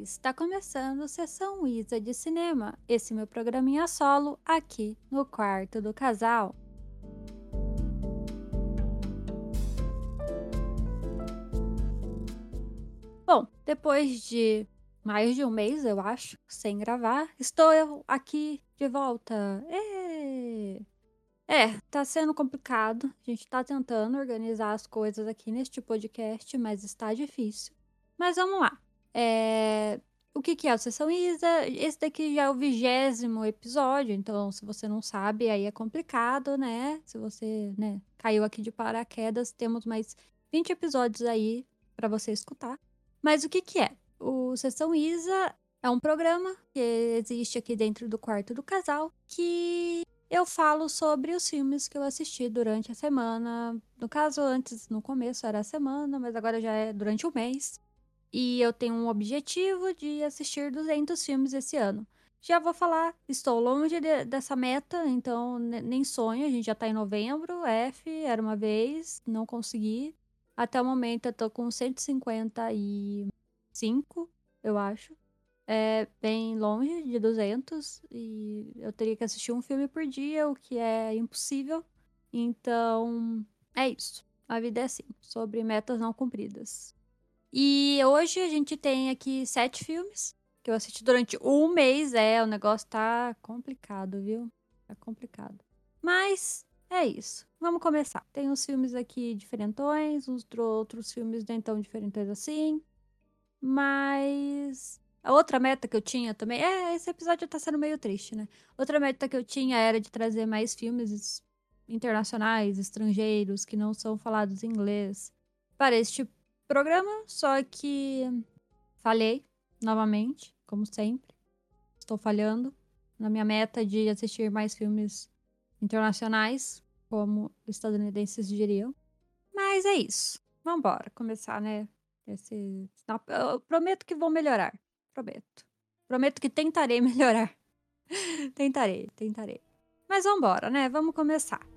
Está começando Sessão Isa de Cinema, esse meu programinha solo aqui no quarto do casal. Bom, depois de mais de um mês, eu acho, sem gravar, estou eu aqui de volta. É, tá sendo complicado. A gente tá tentando organizar as coisas aqui neste podcast, mas está difícil. Mas vamos lá. É, O que que é o Sessão Isa? Esse daqui já é o vigésimo episódio, então se você não sabe, aí é complicado, né? Se você, né, caiu aqui de paraquedas, temos mais 20 episódios aí pra você escutar. Mas o que que é? O Sessão Isa é um programa que existe aqui dentro do quarto do casal que eu falo sobre os filmes que eu assisti durante a semana. No caso, antes, no começo era a semana, mas agora já é durante o mês. E eu tenho um objetivo de assistir 200 filmes esse ano. Já vou falar, estou longe de- dessa meta, então ne- nem sonho, a gente já tá em novembro, F, era uma vez, não consegui. Até o momento eu tô com 155, eu acho. É bem longe de 200 e eu teria que assistir um filme por dia, o que é impossível. Então, é isso. A vida é assim, sobre metas não cumpridas. E hoje a gente tem aqui sete filmes que eu assisti durante um mês. É, o negócio tá complicado, viu? Tá complicado. Mas é isso. Vamos começar. Tem uns filmes aqui diferentões, uns tro- outros filmes nem tão diferentões assim. Mas a outra meta que eu tinha também. É, esse episódio tá sendo meio triste, né? Outra meta que eu tinha era de trazer mais filmes internacionais, estrangeiros, que não são falados em inglês para este programa. Só que falhei novamente, como sempre. Estou falhando na minha meta de assistir mais filmes internacionais, como estadunidenses diriam. Mas é isso. Vambora, começar, né? Esse... Eu prometo que vou melhorar. Prometo. Prometo que tentarei melhorar. tentarei, tentarei. Mas vambora, né? Vamos começar.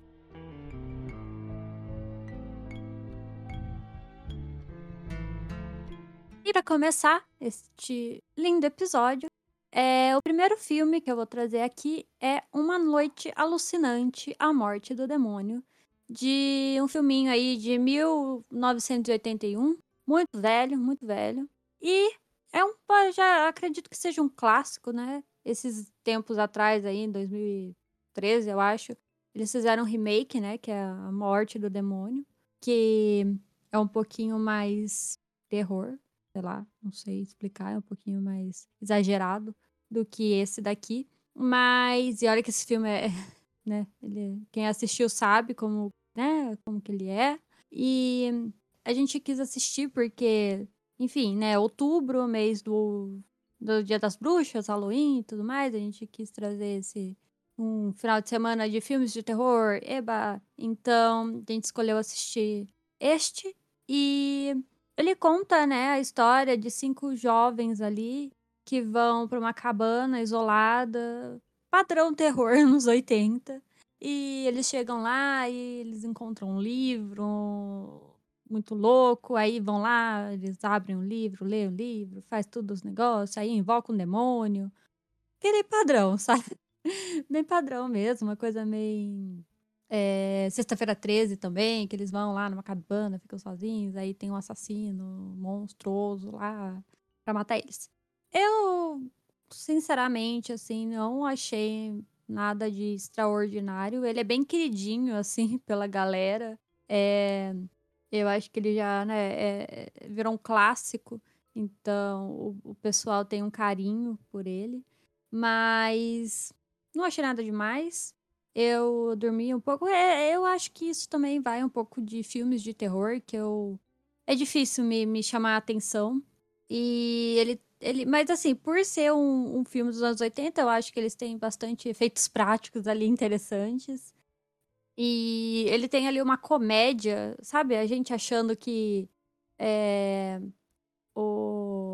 E para começar este lindo episódio, é, o primeiro filme que eu vou trazer aqui é Uma Noite Alucinante, A Morte do Demônio, de um filminho aí de 1981, muito velho, muito velho. E é um, já acredito que seja um clássico, né? Esses tempos atrás aí, em 2013, eu acho, eles fizeram um remake, né, que é A Morte do Demônio, que é um pouquinho mais terror, sei lá, não sei explicar, é um pouquinho mais exagerado do que esse daqui. Mas, e olha que esse filme é, né, ele, quem assistiu sabe como, né, como que ele é. E a gente quis assistir porque, enfim, né, outubro, mês do, do Dia das Bruxas, Halloween e tudo mais, a gente quis trazer esse um final de semana de filmes de terror, eba. Então, a gente escolheu assistir este e ele conta, né, a história de cinco jovens ali que vão para uma cabana isolada, padrão terror nos 80. E eles chegam lá e eles encontram um livro muito louco, aí vão lá, eles abrem um livro, lêem o livro, faz tudo os negócios, aí invoca um demônio. Aquele padrão, sabe? Bem padrão mesmo, uma coisa meio é, Sexta-feira 13 também, que eles vão lá numa cabana, ficam sozinhos, aí tem um assassino monstruoso lá pra matar eles. Eu, sinceramente, assim, não achei nada de extraordinário. Ele é bem queridinho, assim, pela galera. É, eu acho que ele já, né, é, virou um clássico, então o, o pessoal tem um carinho por ele. Mas não achei nada demais. Eu dormi um pouco. É, eu acho que isso também vai um pouco de filmes de terror, que eu. É difícil me, me chamar a atenção. E ele. ele mas assim, por ser um, um filme dos anos 80, eu acho que eles têm bastante efeitos práticos ali interessantes. E ele tem ali uma comédia, sabe? A gente achando que é, o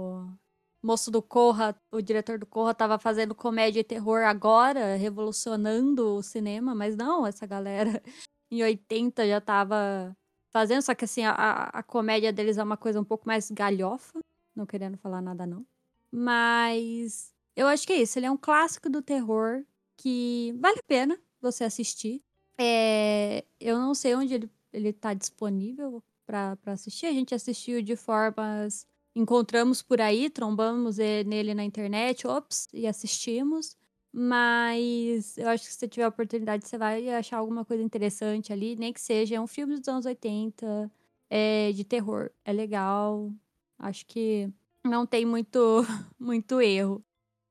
moço do Corra, o diretor do Corra, tava fazendo comédia e terror agora, revolucionando o cinema, mas não, essa galera em 80 já tava fazendo, só que assim, a, a comédia deles é uma coisa um pouco mais galhofa, não querendo falar nada não. Mas eu acho que é isso. Ele é um clássico do terror que vale a pena você assistir. É, eu não sei onde ele, ele tá disponível para assistir. A gente assistiu de formas. Encontramos por aí, trombamos nele na internet, ops, e assistimos. Mas eu acho que se você tiver a oportunidade, você vai achar alguma coisa interessante ali, nem que seja um filme dos anos 80, é, de terror. É legal. Acho que não tem muito, muito erro.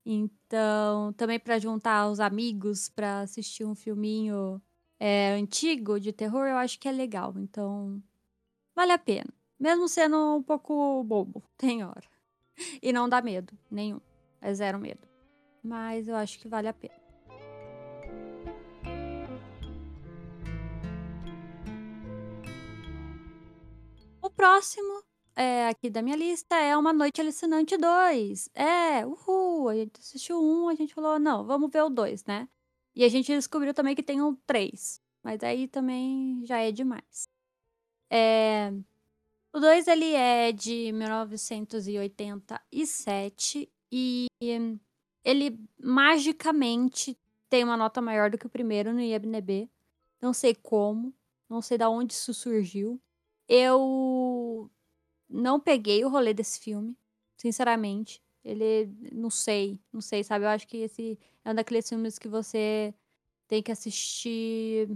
Então, também para juntar os amigos para assistir um filminho é, antigo de terror, eu acho que é legal. Então, vale a pena. Mesmo sendo um pouco bobo, tem hora. E não dá medo, nenhum. É zero medo. Mas eu acho que vale a pena. O próximo é, aqui da minha lista é Uma Noite Alucinante 2. É, uhul! A gente assistiu um, a gente falou, não, vamos ver o 2, né? E a gente descobriu também que tem um 3. Mas aí também já é demais. É, o 2 ele é de 1987 e ele magicamente tem uma nota maior do que o primeiro no IMDb. Não sei como, não sei da onde isso surgiu. Eu não peguei o rolê desse filme, sinceramente. Ele, não sei, não sei, sabe? Eu acho que esse é um daqueles filmes que você tem que assistir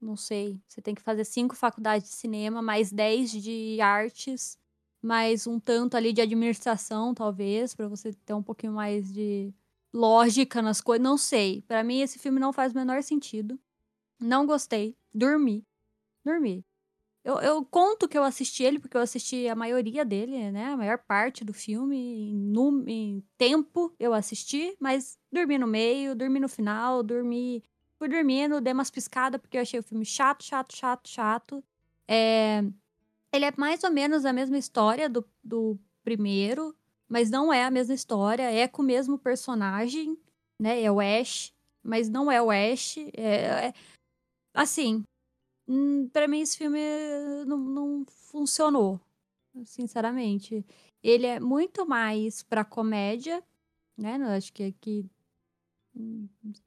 não sei, você tem que fazer cinco faculdades de cinema, mais dez de artes, mais um tanto ali de administração, talvez, para você ter um pouquinho mais de lógica nas coisas. Não sei. Para mim, esse filme não faz o menor sentido. Não gostei. Dormi. Dormi. Eu, eu, conto que eu assisti ele, porque eu assisti a maioria dele, né? A maior parte do filme. Em, em tempo eu assisti, mas dormi no meio, dormi no final, dormi Fui dormindo, dei umas piscadas porque eu achei o filme chato, chato, chato, chato. É... Ele é mais ou menos a mesma história do, do primeiro, mas não é a mesma história. É com o mesmo personagem, né? É o Ash, mas não é o Ash. É, é... Assim, hum, para mim esse filme não, não funcionou, sinceramente. Ele é muito mais pra comédia, né? Acho que aqui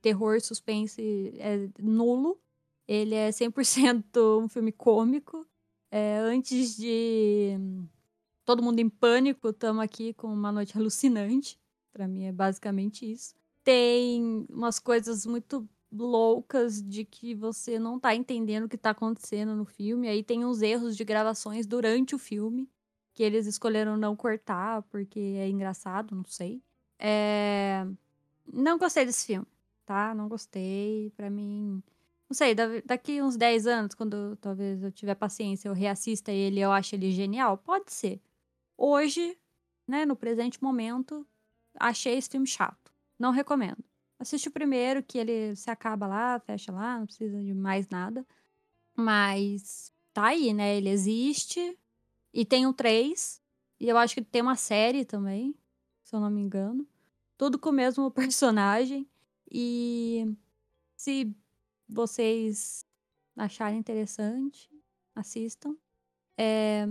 terror, suspense é nulo. Ele é 100% um filme cômico. É, antes de Todo Mundo em Pânico, estamos aqui com Uma Noite Alucinante. Para mim é basicamente isso. Tem umas coisas muito loucas de que você não tá entendendo o que tá acontecendo no filme. Aí tem uns erros de gravações durante o filme que eles escolheram não cortar porque é engraçado, não sei. É... Não gostei desse filme, tá? Não gostei. Pra mim. Não sei, daqui uns 10 anos, quando talvez eu tiver paciência, eu reassista ele eu acho ele genial. Pode ser. Hoje, né, no presente momento, achei esse filme chato. Não recomendo. Assiste o primeiro, que ele se acaba lá, fecha lá, não precisa de mais nada. Mas tá aí, né? Ele existe. E tem um 3. E eu acho que tem uma série também, se eu não me engano tudo com o mesmo personagem. E se vocês acharem interessante, assistam. É,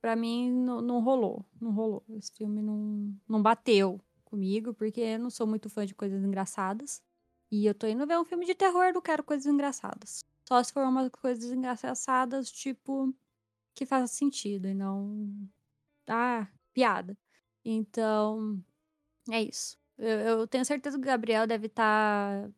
para mim não, não, rolou, não rolou. Esse filme não, não bateu comigo, porque eu não sou muito fã de coisas engraçadas. E eu tô indo ver um filme de terror, não quero coisas engraçadas. Só se for umas coisas engraçadas, tipo, que faça sentido e não. Ah, piada. Então, é isso. Eu, eu tenho certeza que o Gabriel deve estar tá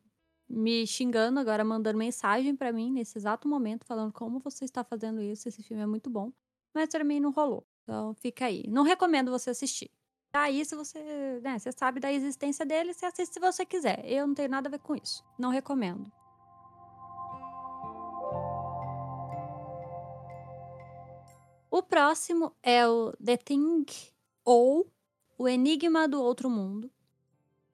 me xingando agora, mandando mensagem para mim nesse exato momento, falando como você está fazendo isso, esse filme é muito bom. Mas pra mim não rolou. Então fica aí. Não recomendo você assistir. Tá aí se você, né, você sabe da existência dele, você assiste se você quiser. Eu não tenho nada a ver com isso. Não recomendo. O próximo é o The Thing ou O Enigma do Outro Mundo,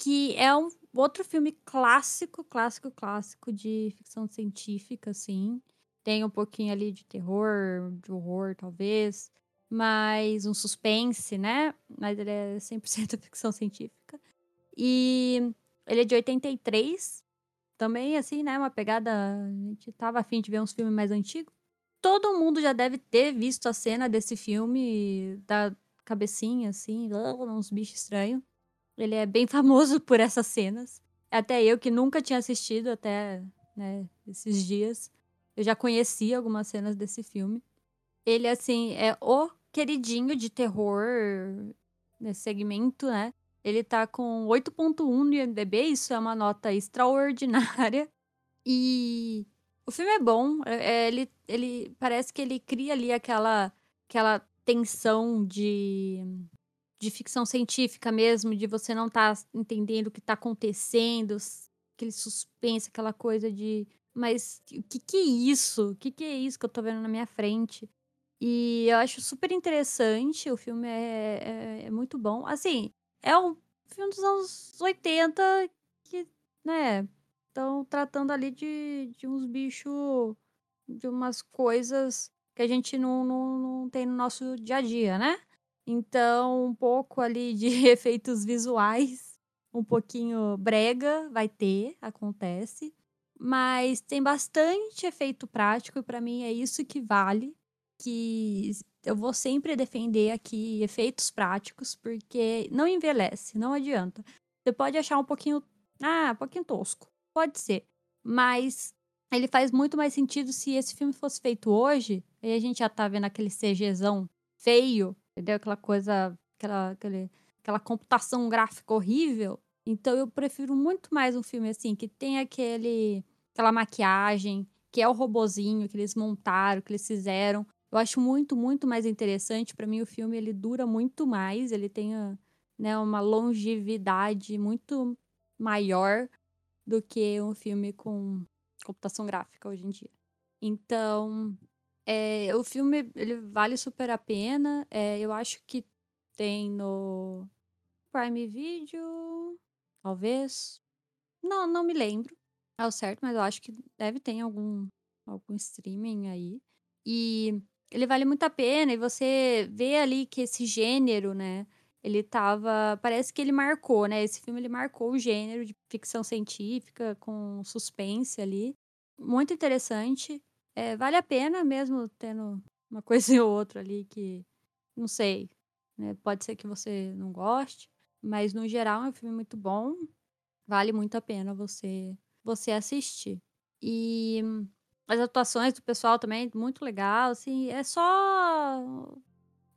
que é um outro filme clássico, clássico, clássico de ficção científica, assim. Tem um pouquinho ali de terror, de horror, talvez, mas um suspense, né? Mas ele é 100% ficção científica. E ele é de 83, também, assim, né? Uma pegada. A gente tava afim de ver uns filmes mais antigos. Todo mundo já deve ter visto a cena desse filme, da cabecinha, assim, uns bichos estranhos. Ele é bem famoso por essas cenas. Até eu, que nunca tinha assistido até né, esses dias, eu já conhecia algumas cenas desse filme. Ele, assim, é o queridinho de terror nesse segmento, né? Ele tá com 8.1 no IMDb, isso é uma nota extraordinária. E o filme é bom, é, é, ele, ele parece que ele cria ali aquela, aquela tensão de, de ficção científica mesmo, de você não estar tá entendendo o que está acontecendo, aquele suspense, aquela coisa de mas o que que é isso? O que que é isso que eu tô vendo na minha frente? E eu acho super interessante, o filme é, é, é muito bom. Assim, é um filme dos anos 80 que, né, estão tratando ali de, de uns bichos, de umas coisas que a gente não, não, não tem no nosso dia a dia, né? Então, um pouco ali de efeitos visuais, um pouquinho brega, vai ter, acontece. Mas tem bastante efeito prático e para mim é isso que vale que eu vou sempre defender aqui efeitos práticos, porque não envelhece, não adianta. Você pode achar um pouquinho, ah, um pouquinho tosco, pode ser, mas ele faz muito mais sentido se esse filme fosse feito hoje, e a gente já tá vendo aquele CGzão feio, entendeu? Aquela coisa, aquela, aquele, aquela computação gráfica horrível. Então eu prefiro muito mais um filme assim, que tem aquele, aquela maquiagem, que é o robozinho que eles montaram, que eles fizeram, eu acho muito, muito mais interessante. Para mim, o filme ele dura muito mais, ele tem né, uma longevidade muito maior do que um filme com computação gráfica hoje em dia. Então, é, o filme ele vale super a pena. É, eu acho que tem no Prime Video, talvez. Não, não me lembro ao certo, mas eu acho que deve ter algum algum streaming aí. E ele vale muito a pena e você vê ali que esse gênero, né? Ele tava. Parece que ele marcou, né? Esse filme ele marcou o gênero de ficção científica com suspense ali. Muito interessante. É, vale a pena mesmo tendo uma coisa ou outra ali que. Não sei. Né? Pode ser que você não goste. Mas no geral é um filme muito bom. Vale muito a pena você, você assistir. E as atuações do pessoal também, muito legal, assim, é só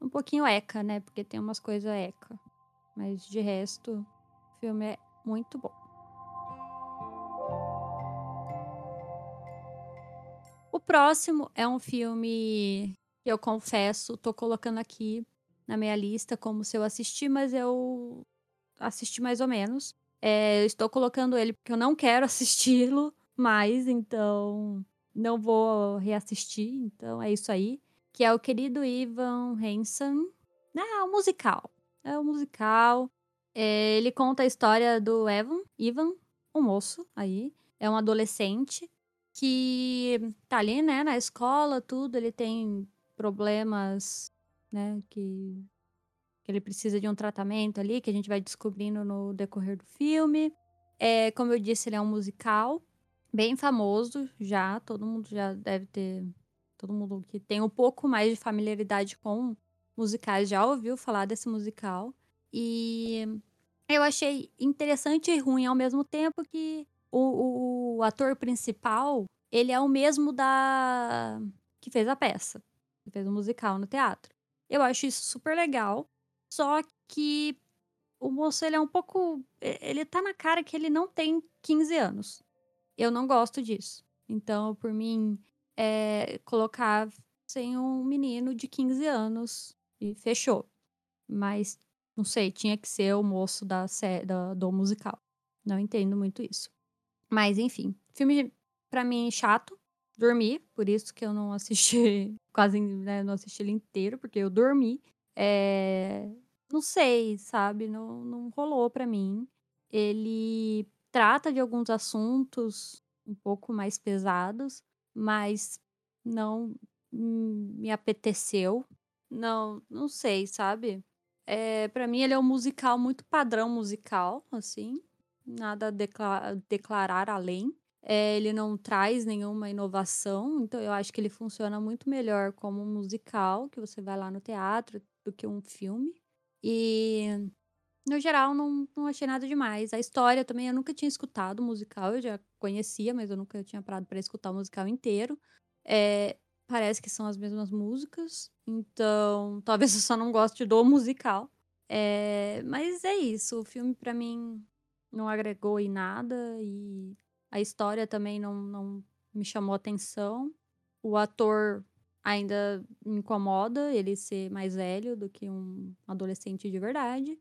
um pouquinho eca, né? Porque tem umas coisas eca. Mas de resto, o filme é muito bom. O próximo é um filme que eu confesso, tô colocando aqui na minha lista como se eu assisti, mas eu assisti mais ou menos. É, estou colocando ele porque eu não quero assisti-lo mais, então não vou reassistir, então é isso aí. Que é o querido Ivan Hansen. Ah, o musical. É o musical. É, ele conta a história do Evan, Ivan, um moço aí. É um adolescente que tá ali, né, na escola, tudo. Ele tem problemas, né, que, que ele precisa de um tratamento ali, que a gente vai descobrindo no decorrer do filme. É, como eu disse, ele é um musical bem famoso já, todo mundo já deve ter, todo mundo que tem um pouco mais de familiaridade com musicais já ouviu falar desse musical. E eu achei interessante e ruim ao mesmo tempo que o, o, o ator principal, ele é o mesmo da que fez a peça, que fez o musical no teatro. Eu acho isso super legal, só que o moço ele é um pouco, ele tá na cara que ele não tem 15 anos. Eu não gosto disso. Então, por mim, é, colocar sem um menino de 15 anos e fechou. Mas, não sei, tinha que ser o moço da do musical. Não entendo muito isso. Mas, enfim, filme para mim chato. Dormi, por isso que eu não assisti, quase né, não assisti ele inteiro, porque eu dormi. É, não sei, sabe? Não, não rolou para mim. Ele trata de alguns assuntos um pouco mais pesados, mas não me apeteceu. Não, não sei, sabe? É, para mim ele é um musical muito padrão musical, assim, nada a declarar, além. É, ele não traz nenhuma inovação, então eu acho que ele funciona muito melhor como um musical, que você vai lá no teatro, do que um filme. E no geral, não, não achei nada demais. A história também, eu nunca tinha escutado o musical, eu já conhecia, mas eu nunca tinha parado para escutar o musical inteiro. É, parece que são as mesmas músicas, então talvez eu só não goste do musical. É, mas é isso, o filme para mim não agregou em nada e a história também não, não me chamou atenção. O ator ainda me incomoda ele ser mais velho do que um adolescente de verdade.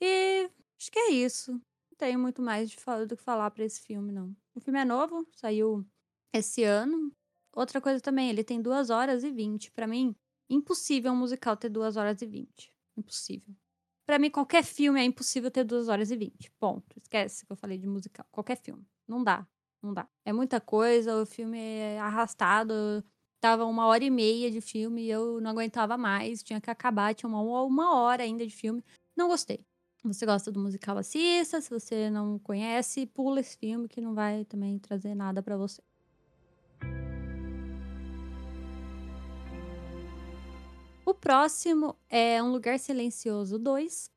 E acho que é isso. Não tenho muito mais de falar, do que falar para esse filme, não. O filme é novo, saiu esse ano. Outra coisa também, ele tem 2 horas e 20. Para mim, impossível um musical ter 2 horas e 20. Impossível. Para mim, qualquer filme é impossível ter 2 horas e 20. Ponto. Esquece que eu falei de musical. Qualquer filme. Não dá. Não dá. É muita coisa, o filme é arrastado. Tava uma hora e meia de filme e eu não aguentava mais. Tinha que acabar, tinha uma, uma hora ainda de filme. Não gostei. Você gosta do musical, assista. Se você não conhece, pula esse filme que não vai também trazer nada para você. O próximo é Um Lugar Silencioso 2,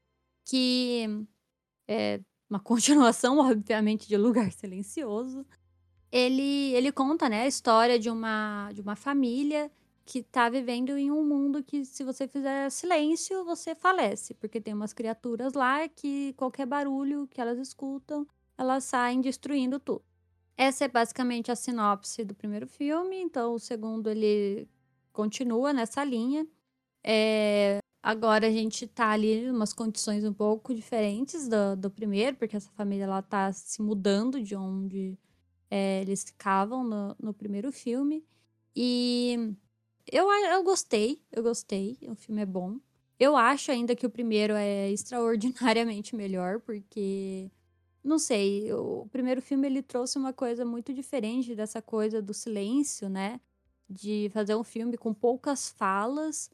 que é uma continuação, obviamente, de Lugar Silencioso. Ele, ele conta né, a história de uma, de uma família que está vivendo em um mundo que, se você fizer silêncio, você falece, porque tem umas criaturas lá que qualquer barulho que elas escutam, elas saem destruindo tudo. Essa é basicamente a sinopse do primeiro filme, então o segundo ele continua nessa linha. É, agora a gente tá ali em umas condições um pouco diferentes do, do primeiro, porque essa família ela tá se mudando de onde é, eles ficavam no, no primeiro filme. E eu, eu gostei, eu gostei, o filme é bom. Eu acho ainda que o primeiro é extraordinariamente melhor, porque não sei, o primeiro filme ele trouxe uma coisa muito diferente dessa coisa do silêncio, né? De fazer um filme com poucas falas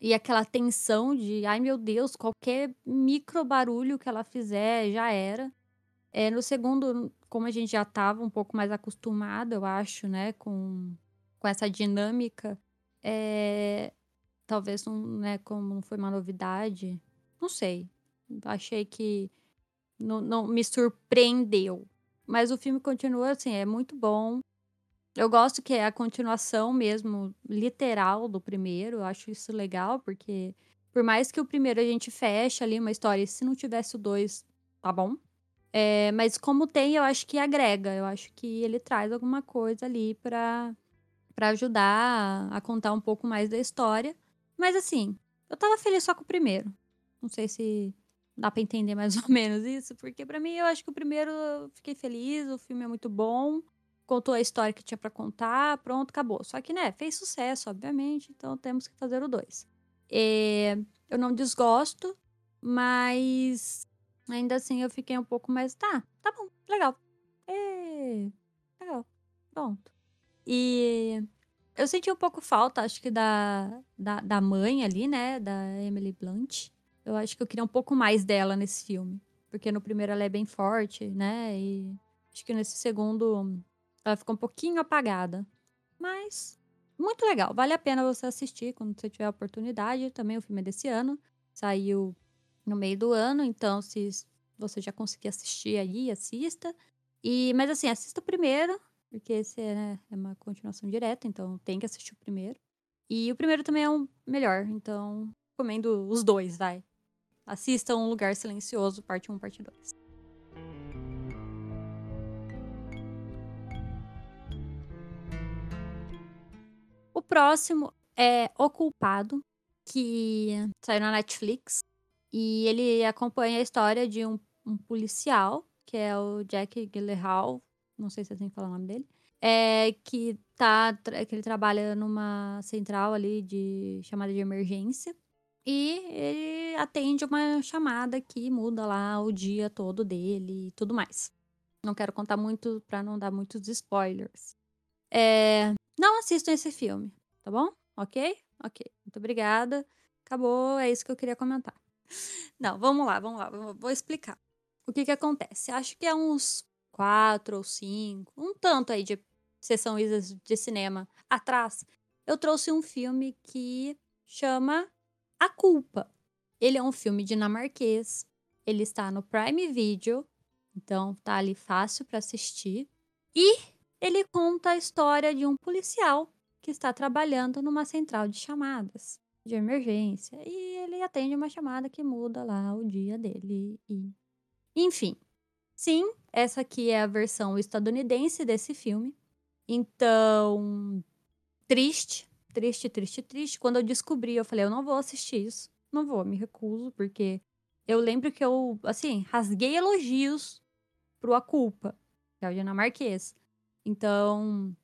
e aquela tensão de, ai meu Deus, qualquer micro barulho que ela fizer já era. É, no segundo, como a gente já estava um pouco mais acostumado, eu acho, né, com, com essa dinâmica, é, talvez não, né, como não foi uma novidade, não sei. Achei que não, não me surpreendeu. Mas o filme continua assim, é muito bom. Eu gosto que é a continuação mesmo, literal do primeiro. Eu acho isso legal, porque por mais que o primeiro a gente feche ali uma história, se não tivesse o dois, tá bom. É, mas como tem, eu acho que agrega. Eu acho que ele traz alguma coisa ali para para ajudar a contar um pouco mais da história. Mas assim, eu tava feliz só com o primeiro. Não sei se dá para entender mais ou menos isso, porque para mim eu acho que o primeiro eu fiquei feliz, o filme é muito bom contou a história que tinha para contar, pronto, acabou. Só que, né, fez sucesso, obviamente, então temos que fazer o 2. É, eu não desgosto, mas ainda assim eu fiquei um pouco mais. Tá, tá bom, legal. É, legal, pronto. E eu senti um pouco falta, acho que da, da, da mãe ali, né, da Emily Blunt. Eu acho que eu queria um pouco mais dela nesse filme. Porque no primeiro ela é bem forte, né? E acho que nesse segundo ela ficou um pouquinho apagada. Mas muito legal. Vale a pena você assistir quando você tiver a oportunidade. Também o filme é desse ano. Saiu no meio do ano, então se você já conseguir assistir aí, assista. E, mas assim, assista o primeiro, porque esse é, né, é uma continuação direta, então tem que assistir o primeiro. E o primeiro também é um melhor, então recomendo os dois, vai. Assista Um Lugar Silencioso, parte 1, parte 2. O próximo é O Culpado, que saiu na Netflix. E ele acompanha a história de um, um policial, que é o Jack Gyllenhaal, não sei se é assim que fala o nome dele, é, que, tá, que ele trabalha numa central ali de chamada de emergência. E ele atende uma chamada que muda lá o dia todo dele e tudo mais. Não quero contar muito para não dar muitos spoilers. É, não assistam esse filme, tá bom? Ok? Ok. Muito obrigada. Acabou, é isso que eu queria comentar. Não, vamos lá, vamos lá, vou explicar. O que que acontece? Acho que é uns quatro ou cinco, um tanto aí de sessão de cinema atrás, eu trouxe um filme que chama A Culpa. Ele é um filme dinamarquês. Ele está no Prime Video, então tá ali fácil para assistir. E ele conta a história de um policial que está trabalhando numa central de chamadas de emergência e ele atende uma chamada que muda lá o dia dele e enfim. Sim, essa aqui é a versão estadunidense desse filme. Então, triste, triste, triste, triste. Quando eu descobri, eu falei, eu não vou assistir isso. Não vou, me recuso, porque eu lembro que eu, assim, rasguei elogios pro A Culpa, que é o dinamarquês. Então,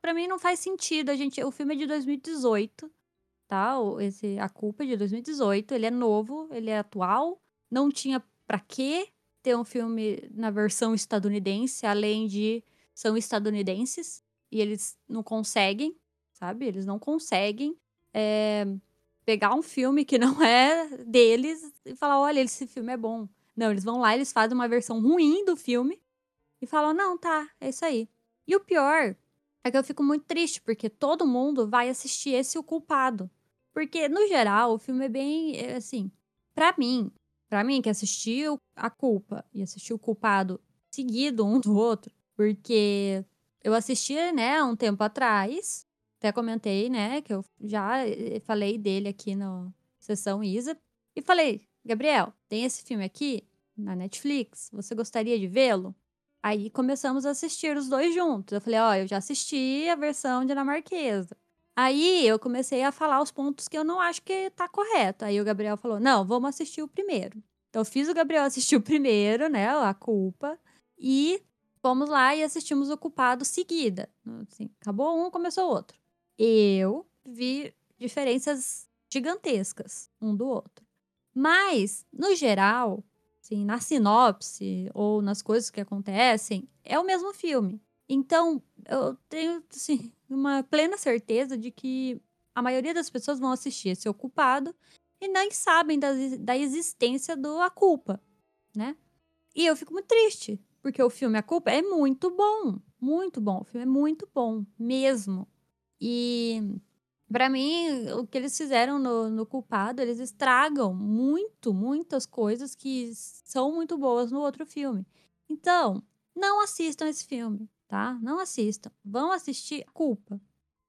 para mim não faz sentido. A gente, o filme é de 2018, tá? Esse A Culpa é de 2018, ele é novo, ele é atual. Não tinha para quê ter um filme na versão estadunidense, além de são estadunidenses e eles não conseguem, sabe? Eles não conseguem é, pegar um filme que não é deles e falar, olha, esse filme é bom. Não, eles vão lá, eles fazem uma versão ruim do filme e falam, não, tá, é isso aí. E o pior é que eu fico muito triste, porque todo mundo vai assistir esse O Culpado. Porque, no geral, o filme é bem, é, assim, para mim, para mim que assistiu A Culpa e assistiu O Culpado seguido um do outro, porque eu assisti, né, um tempo atrás, até comentei, né, que eu já eh, falei dele aqui na sessão Isa, e falei, Gabriel, tem esse filme aqui na Netflix, você gostaria de vê-lo? Aí começamos a assistir os dois juntos. Eu falei, ó, oh, eu já assisti a versão dinamarquesa. Aí eu comecei a falar os pontos que eu não acho que tá correto. Aí o Gabriel falou: não, vamos assistir o primeiro. Então eu fiz o Gabriel assistir o primeiro, né? A culpa. E fomos lá e assistimos o culpado seguida. Assim, acabou um, começou o outro. Eu vi diferenças gigantescas um do outro. Mas, no geral, assim, na sinopse ou nas coisas que acontecem, é o mesmo filme. Então, eu tenho, assim, uma plena certeza de que a maioria das pessoas vão assistir esse ocupado e nem sabem da, da existência do A Culpa, né? E eu fico muito triste, porque o filme A Culpa é muito bom, muito bom. O filme é muito bom, mesmo. E para mim, o que eles fizeram no, no Culpado, eles estragam muito, muitas coisas que são muito boas no outro filme. Então, não assistam esse filme, tá? Não assistam. Vão assistir Culpa,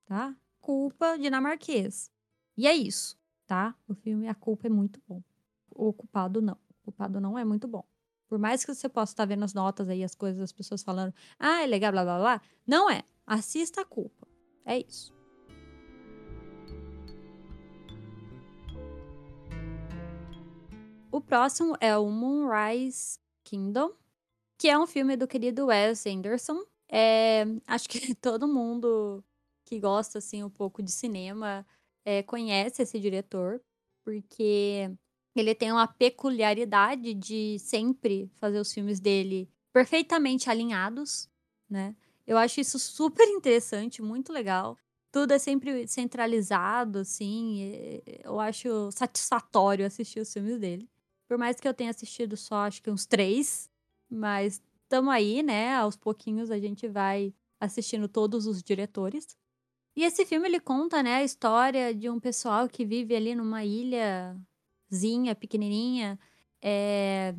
tá? Culpa dinamarquês. E é isso, tá? O filme A Culpa é muito bom. O Culpado não. O Culpado não é muito bom. Por mais que você possa estar vendo as notas aí, as coisas, as pessoas falando, ah, é legal, blá blá blá. Não é. Assista a culpa. É isso. O próximo é o Moonrise Kingdom, que é um filme do querido Wes Anderson. É, acho que todo mundo que gosta assim um pouco de cinema é, conhece esse diretor, porque ele tem uma peculiaridade de sempre fazer os filmes dele perfeitamente alinhados, né? Eu acho isso super interessante, muito legal. Tudo é sempre centralizado, assim. Eu acho satisfatório assistir os filmes dele. Por mais que eu tenha assistido só, acho que uns três, mas estamos aí, né? Aos pouquinhos a gente vai assistindo todos os diretores. E esse filme ele conta, né, a história de um pessoal que vive ali numa ilhazinha pequenininha, é,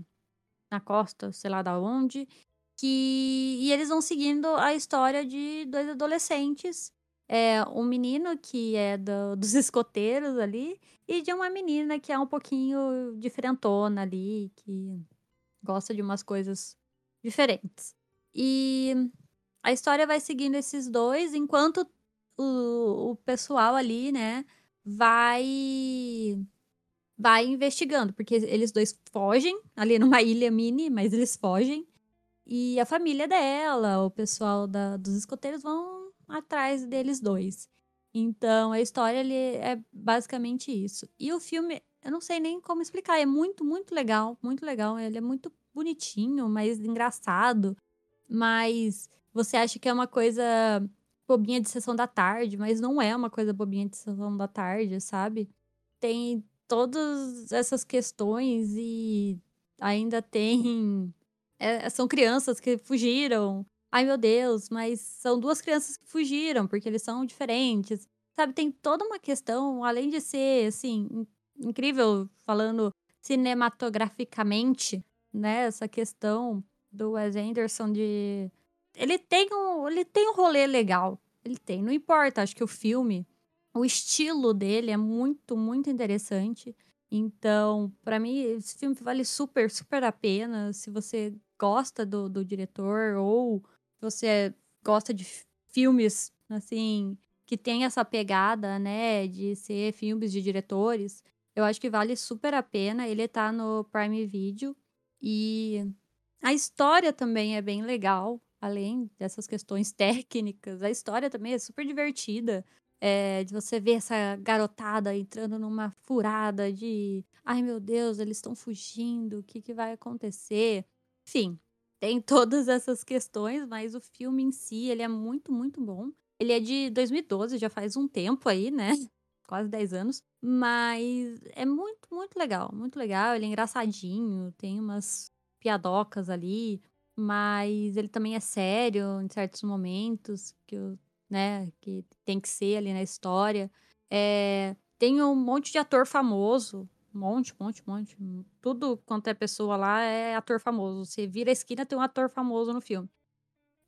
na costa, sei lá da onde, que e eles vão seguindo a história de dois adolescentes é, um menino que é do, dos escoteiros ali e de uma menina que é um pouquinho diferentona ali, que gosta de umas coisas diferentes. E a história vai seguindo esses dois enquanto o, o pessoal ali, né, vai vai investigando, porque eles dois fogem ali numa ilha mini, mas eles fogem. E a família dela, o pessoal da, dos escoteiros vão atrás deles dois. Então, a história ele é basicamente isso. E o filme, eu não sei nem como explicar, é muito, muito legal, muito legal. Ele é muito bonitinho, mas engraçado. Mas você acha que é uma coisa bobinha de sessão da tarde, mas não é uma coisa bobinha de sessão da tarde, sabe? Tem todas essas questões e ainda tem. É, são crianças que fugiram, ai meu Deus, mas são duas crianças que fugiram, porque eles são diferentes. Sabe, tem toda uma questão, além de ser, assim, incrível, falando cinematograficamente, né? Essa questão do Wes Anderson de. Ele tem um, ele tem um rolê legal. Ele tem. Não importa, acho que o filme, o estilo dele é muito, muito interessante. Então, para mim, esse filme vale super, super a pena. Se você gosta do, do diretor ou você gosta de filmes, assim, que tem essa pegada, né, de ser filmes de diretores, eu acho que vale super a pena. Ele tá no Prime Video e a história também é bem legal, além dessas questões técnicas. A história também é super divertida. É, de você ver essa garotada entrando numa furada de ai meu Deus, eles estão fugindo, o que, que vai acontecer? Enfim, tem todas essas questões, mas o filme em si, ele é muito, muito bom. Ele é de 2012, já faz um tempo aí, né? Quase 10 anos. Mas é muito, muito legal. Muito legal. Ele é engraçadinho, tem umas piadocas ali. Mas ele também é sério em certos momentos, que, né, que tem que ser ali na história. É, tem um monte de ator famoso. Monte, monte, monte. Tudo quanto é pessoa lá é ator famoso. Você vira a esquina, tem um ator famoso no filme.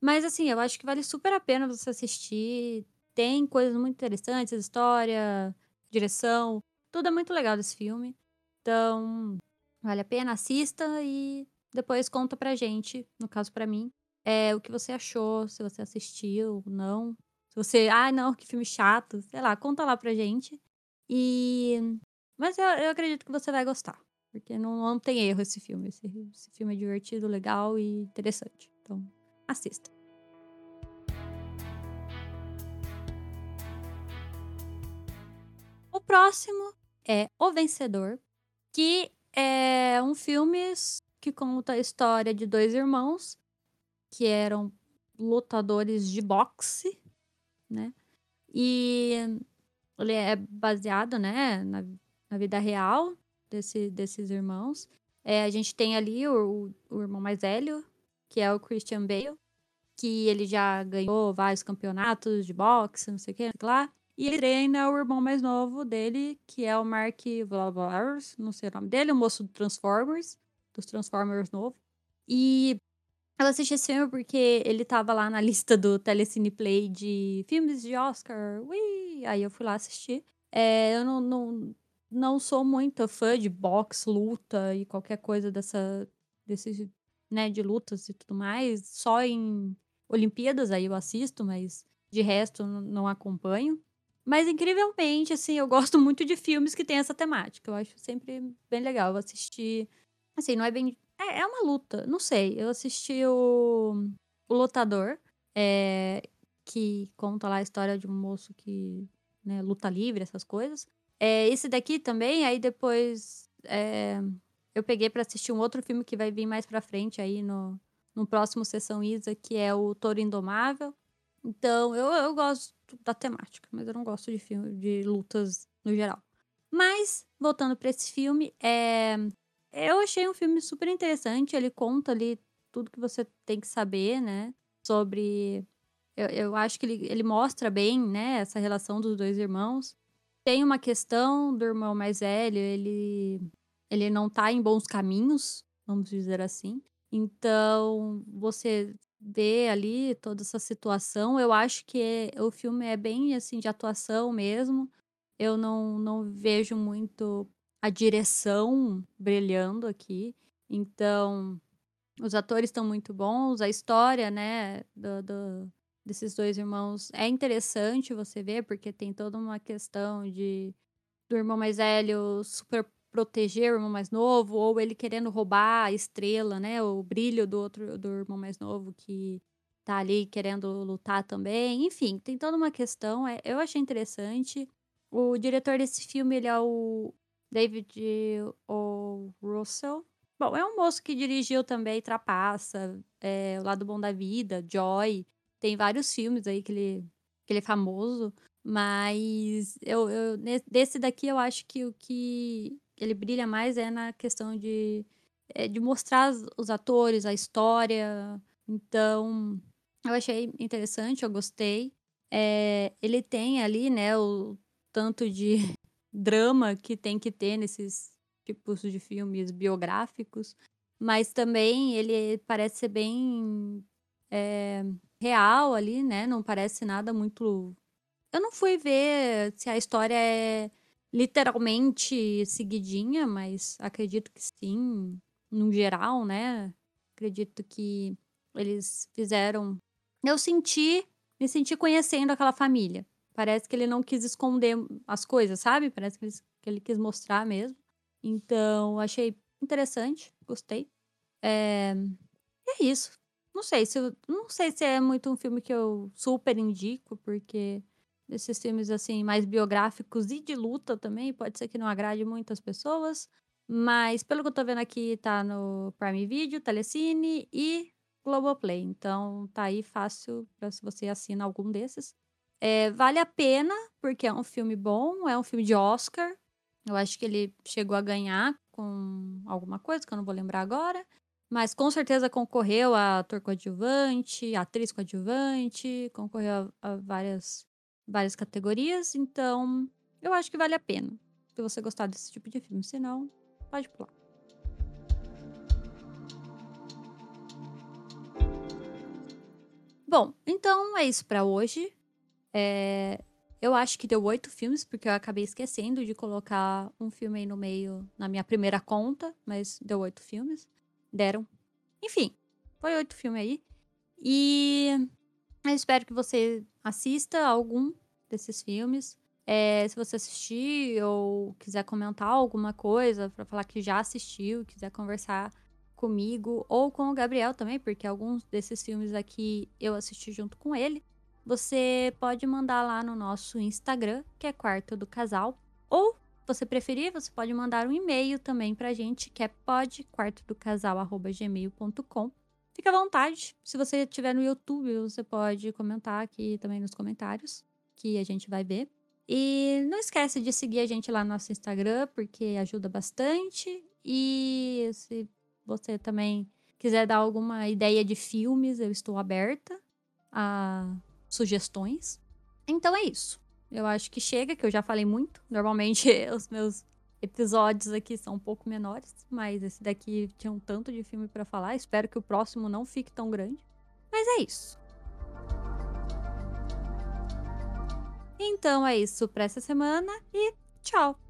Mas assim, eu acho que vale super a pena você assistir. Tem coisas muito interessantes, história, direção, tudo é muito legal desse filme. Então, vale a pena, assista e depois conta pra gente, no caso pra mim, é, o que você achou, se você assistiu, não. Se você, ah, não, que filme chato, sei lá, conta lá pra gente. E. Mas eu, eu acredito que você vai gostar. Porque não, não tem erro esse filme. Esse, esse filme é divertido, legal e interessante. Então, assista. O próximo é O Vencedor, que é um filme que conta a história de dois irmãos que eram lutadores de boxe, né? E ele é baseado, né, na, na vida real desse, desses irmãos. É, a gente tem ali o, o irmão mais velho, que é o Christian Bale, que ele já ganhou vários campeonatos de boxe, não sei o que lá. E ele treina o irmão mais novo dele, que é o Mark Vlavaros, não sei o nome dele, o moço do Transformers, dos Transformers novo. E eu assisti esse filme porque ele tava lá na lista do Telecine Play de filmes de Oscar. Ui! Aí eu fui lá assistir. É, eu não, não, não sou muito fã de boxe, luta e qualquer coisa dessa, desse né, de lutas e tudo mais. Só em Olimpíadas aí eu assisto, mas de resto não acompanho. Mas incrivelmente, assim, eu gosto muito de filmes que têm essa temática. Eu acho sempre bem legal assistir. Assim, não é bem. É, é uma luta, não sei. Eu assisti o, o Lutador, é, que conta lá a história de um moço que né, luta livre, essas coisas. É, esse daqui também, aí depois é, eu peguei para assistir um outro filme que vai vir mais pra frente aí no, no próximo Sessão Isa, que é o Toro Indomável. Então, eu, eu gosto da temática, mas eu não gosto de filme de lutas no geral. Mas, voltando para esse filme, é... eu achei um filme super interessante. Ele conta ali tudo que você tem que saber, né? Sobre. Eu, eu acho que ele, ele mostra bem, né? Essa relação dos dois irmãos. Tem uma questão do irmão mais velho, ele ele não tá em bons caminhos, vamos dizer assim. Então, você vê ali toda essa situação. Eu acho que é, o filme é bem assim de atuação mesmo. Eu não, não vejo muito a direção brilhando aqui. Então, os atores estão muito bons, a história, né, do, do, desses dois irmãos é interessante você ver, porque tem toda uma questão de do irmão mais velho super proteger o irmão mais novo, ou ele querendo roubar a estrela, né? O brilho do outro do irmão mais novo que tá ali querendo lutar também. Enfim, tem toda uma questão. É, eu achei interessante. O diretor desse filme, ele é o David O. Russell. Bom, é um moço que dirigiu também Trapaça, é, O Lado Bom da Vida, Joy. Tem vários filmes aí que ele, que ele é famoso. Mas eu, eu, desse daqui eu acho que o que ele brilha mais é na questão de, é, de mostrar os atores, a história. Então, eu achei interessante, eu gostei. É, ele tem ali, né, o tanto de drama que tem que ter nesses, tipos de filmes biográficos, mas também ele parece ser bem é, real ali, né? Não parece nada muito. Eu não fui ver se a história é literalmente seguidinha, mas acredito que sim, no geral, né? Acredito que eles fizeram. Eu senti, me senti conhecendo aquela família. Parece que ele não quis esconder as coisas, sabe? Parece que ele, que ele quis mostrar mesmo. Então, achei interessante, gostei. É, é isso. Não sei se não sei se é muito um filme que eu super indico, porque esses filmes assim mais biográficos e de luta também, pode ser que não agrade muitas pessoas, mas pelo que eu tô vendo aqui tá no Prime Video, Telecine e Globoplay. Então tá aí fácil para se você assina algum desses. É, vale a pena, porque é um filme bom, é um filme de Oscar. Eu acho que ele chegou a ganhar com alguma coisa que eu não vou lembrar agora. Mas com certeza concorreu a ator coadjuvante, atriz coadjuvante, concorreu a, a várias, várias categorias. Então, eu acho que vale a pena. Se você gostar desse tipo de filme. Se não, pode pular. Bom, então é isso para hoje. É, eu acho que deu oito filmes, porque eu acabei esquecendo de colocar um filme aí no meio na minha primeira conta, mas deu oito filmes deram. Enfim, foi oito filmes aí. E eu espero que você assista algum desses filmes. É, se você assistir ou quiser comentar alguma coisa para falar que já assistiu, quiser conversar comigo ou com o Gabriel também, porque alguns desses filmes aqui eu assisti junto com ele, você pode mandar lá no nosso Instagram, que é Quarto do Casal, ou você preferir, você pode mandar um e-mail também pra gente, que é podquartodocasal.gmail.com. Fica à vontade. Se você estiver no YouTube, você pode comentar aqui também nos comentários, que a gente vai ver. E não esquece de seguir a gente lá no nosso Instagram, porque ajuda bastante. E se você também quiser dar alguma ideia de filmes, eu estou aberta a sugestões. Então é isso. Eu acho que chega, que eu já falei muito. Normalmente os meus episódios aqui são um pouco menores, mas esse daqui tinha um tanto de filme para falar. Espero que o próximo não fique tão grande. Mas é isso. Então é isso para essa semana e tchau!